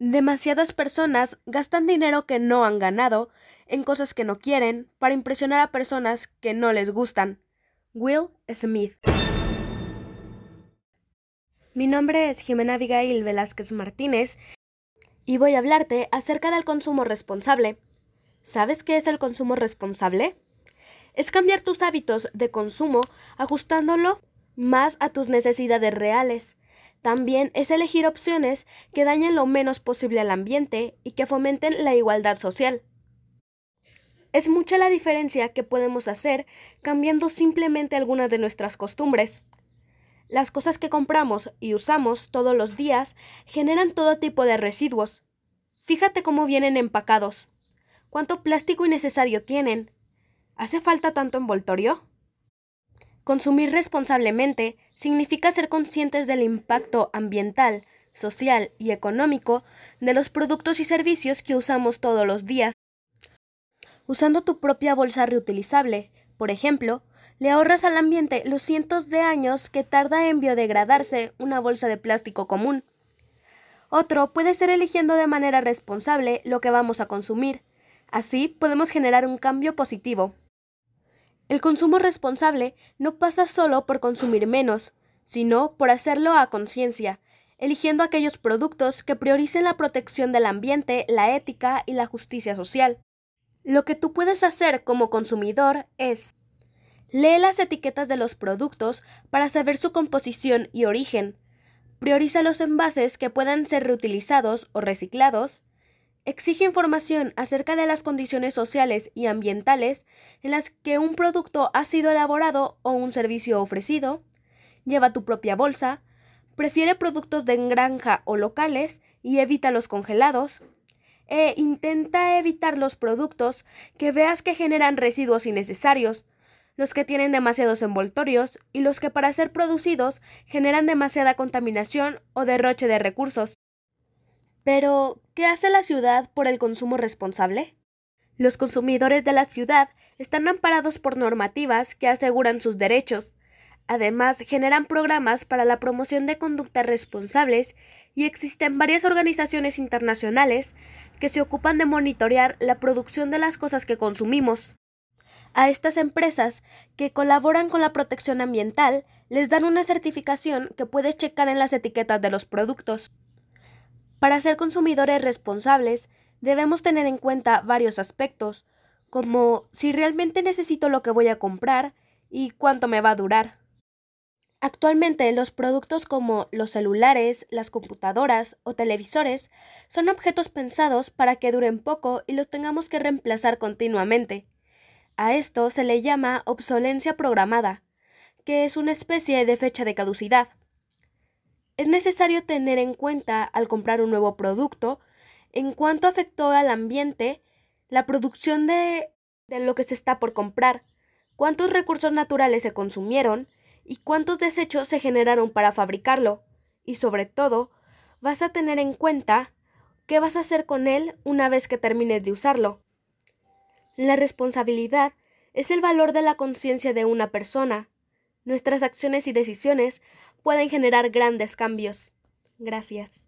Demasiadas personas gastan dinero que no han ganado en cosas que no quieren para impresionar a personas que no les gustan. Will Smith. Mi nombre es Jimena Abigail Velázquez Martínez y voy a hablarte acerca del consumo responsable. ¿Sabes qué es el consumo responsable? Es cambiar tus hábitos de consumo ajustándolo más a tus necesidades reales también es elegir opciones que dañen lo menos posible al ambiente y que fomenten la igualdad social. Es mucha la diferencia que podemos hacer cambiando simplemente algunas de nuestras costumbres. Las cosas que compramos y usamos todos los días generan todo tipo de residuos. Fíjate cómo vienen empacados. ¿Cuánto plástico innecesario tienen? ¿Hace falta tanto envoltorio? Consumir responsablemente significa ser conscientes del impacto ambiental, social y económico de los productos y servicios que usamos todos los días. Usando tu propia bolsa reutilizable, por ejemplo, le ahorras al ambiente los cientos de años que tarda en biodegradarse una bolsa de plástico común. Otro puede ser eligiendo de manera responsable lo que vamos a consumir. Así podemos generar un cambio positivo. El consumo responsable no pasa solo por consumir menos, sino por hacerlo a conciencia, eligiendo aquellos productos que prioricen la protección del ambiente, la ética y la justicia social. Lo que tú puedes hacer como consumidor es Lee las etiquetas de los productos para saber su composición y origen. Prioriza los envases que puedan ser reutilizados o reciclados exige información acerca de las condiciones sociales y ambientales en las que un producto ha sido elaborado o un servicio ofrecido, lleva tu propia bolsa, prefiere productos de granja o locales y evita los congelados, e intenta evitar los productos que veas que generan residuos innecesarios, los que tienen demasiados envoltorios y los que para ser producidos generan demasiada contaminación o derroche de recursos. Pero, ¿qué hace la ciudad por el consumo responsable? Los consumidores de la ciudad están amparados por normativas que aseguran sus derechos. Además, generan programas para la promoción de conductas responsables y existen varias organizaciones internacionales que se ocupan de monitorear la producción de las cosas que consumimos. A estas empresas que colaboran con la protección ambiental les dan una certificación que puedes checar en las etiquetas de los productos. Para ser consumidores responsables, debemos tener en cuenta varios aspectos, como si realmente necesito lo que voy a comprar y cuánto me va a durar. Actualmente los productos como los celulares, las computadoras o televisores son objetos pensados para que duren poco y los tengamos que reemplazar continuamente. A esto se le llama obsolencia programada, que es una especie de fecha de caducidad. Es necesario tener en cuenta al comprar un nuevo producto en cuánto afectó al ambiente la producción de, de lo que se está por comprar, cuántos recursos naturales se consumieron y cuántos desechos se generaron para fabricarlo. Y sobre todo, vas a tener en cuenta qué vas a hacer con él una vez que termines de usarlo. La responsabilidad es el valor de la conciencia de una persona. Nuestras acciones y decisiones pueden generar grandes cambios. Gracias.